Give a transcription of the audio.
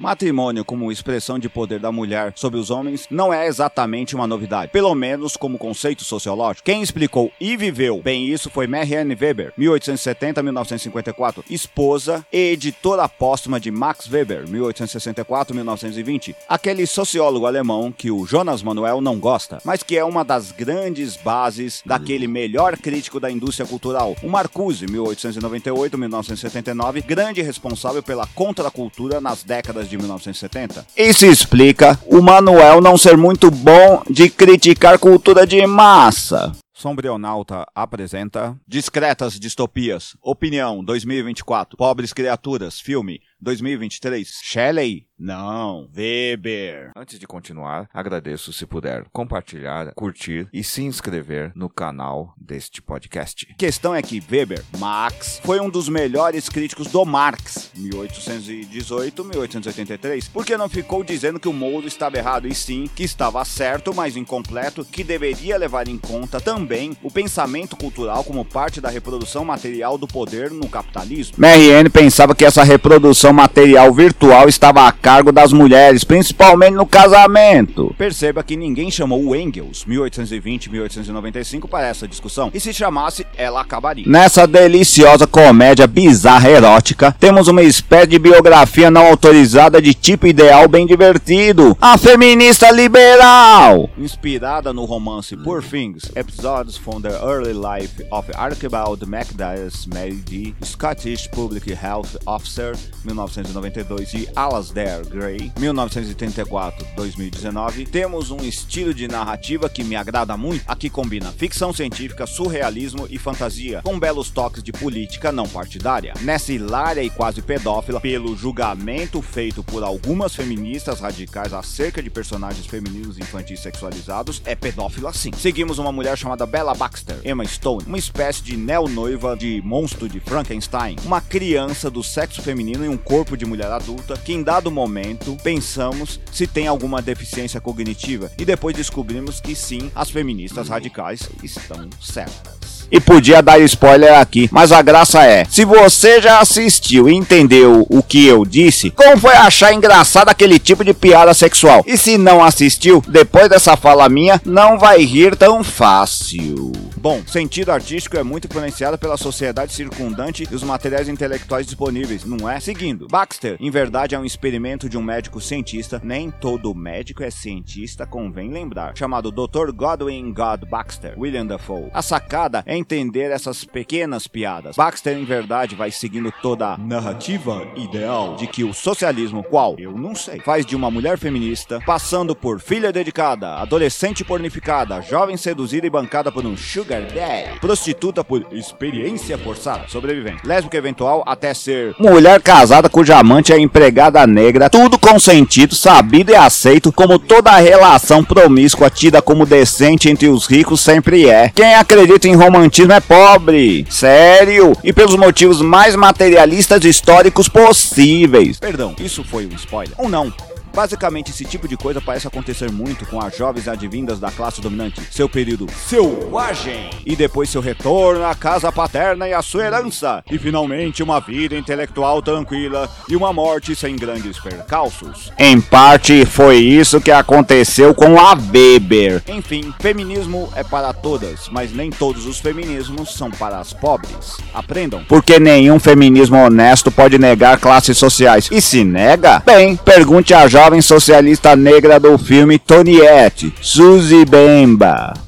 Matrimônio como expressão de poder da mulher sobre os homens não é exatamente uma novidade, pelo menos como conceito sociológico. Quem explicou e viveu bem isso foi Marianne Weber, 1870-1954, esposa e editora póstuma de Max Weber, 1864-1920, aquele sociólogo alemão que o Jonas Manuel não gosta, mas que é uma das grandes bases daquele melhor crítico da indústria cultural, o Marcuse, 1898-1979, grande responsável pela contracultura nas décadas de 1970. Isso explica o Manuel não ser muito bom de criticar cultura de massa. Sombrionauta apresenta Discretas Distopias, Opinião 2024, Pobres Criaturas, filme 2023, Shelley? Não, Weber. Antes de continuar, agradeço se puder compartilhar, curtir e se inscrever no canal deste podcast. Questão é que Weber, Max, foi um dos melhores críticos do Marx, 1818-1883, porque não ficou dizendo que o Mouro estava errado, e sim que estava certo, mas incompleto, que deveria levar em conta também o pensamento cultural como parte da reprodução material do poder no capitalismo. Marianne pensava que essa reprodução material virtual estava a cargo das mulheres, principalmente no casamento. Perceba que ninguém chamou o Engels, 1820-1895, para essa discussão, e se chamasse, ela acabaria. Nessa deliciosa comédia bizarra erótica, temos uma espécie de biografia não autorizada de tipo ideal bem divertido. A feminista liberal! Inspirada no romance Poor Things, episodes from the early life of Archibald MacDias Mary Scottish Public Health Officer, 1992, e Alasdair Gray, 1934-2019, temos um estilo de narrativa que me agrada muito, aqui combina ficção científica, surrealismo e fantasia, com belos toques de política não partidária. Nessa hilária e quase pedófila, pelo julgamento feito por algumas feministas radicais acerca de personagens femininos infantis sexualizados, é pedófila sim. Seguimos uma mulher chamada Bella Baxter, Emma Stone, uma espécie de neo-noiva de monstro de Frankenstein, uma criança do sexo feminino em um corpo de mulher adulta que em dado momento pensamos se tem alguma deficiência cognitiva e depois descobrimos que sim, as feministas radicais estão certas. E podia dar spoiler aqui, mas a graça é: se você já assistiu e entendeu o que eu disse, como foi achar engraçado aquele tipo de piada sexual? E se não assistiu, depois dessa fala minha, não vai rir tão fácil. Bom, sentido artístico é muito influenciado pela sociedade circundante e os materiais intelectuais disponíveis, não é? Seguindo, Baxter, em verdade, é um experimento de um médico cientista, nem todo médico é cientista, convém lembrar, chamado Dr. Godwin God Baxter, William Dafoe. A sacada é entender essas pequenas piadas. Baxter, em verdade, vai seguindo toda a narrativa ideal de que o socialismo, qual eu não sei, faz de uma mulher feminista, passando por filha dedicada, adolescente pornificada, jovem seduzida e bancada por um sugar daddy, prostituta por experiência forçada, sobrevivente, lésbica eventual até ser mulher casada cuja amante é empregada negra, tudo consentido, sabido e aceito, como toda relação promíscua tida como decente entre os ricos sempre é. Quem acredita em romantismo é pobre, sério, e pelos motivos mais materialistas e históricos possíveis. Perdão, isso foi um spoiler? Ou não? Basicamente, esse tipo de coisa parece acontecer muito com as jovens advindas da classe dominante. Seu período selvagem e depois seu retorno à casa paterna e à sua herança. E finalmente uma vida intelectual tranquila e uma morte sem grandes percalços. Em parte, foi isso que aconteceu com a Weber. Enfim, feminismo é para todas, mas nem todos os feminismos são para as pobres. Aprendam. Porque nenhum feminismo honesto pode negar classes sociais. E se nega, bem, pergunte a jovem jovem socialista negra do filme Toniette, Suzy Bemba.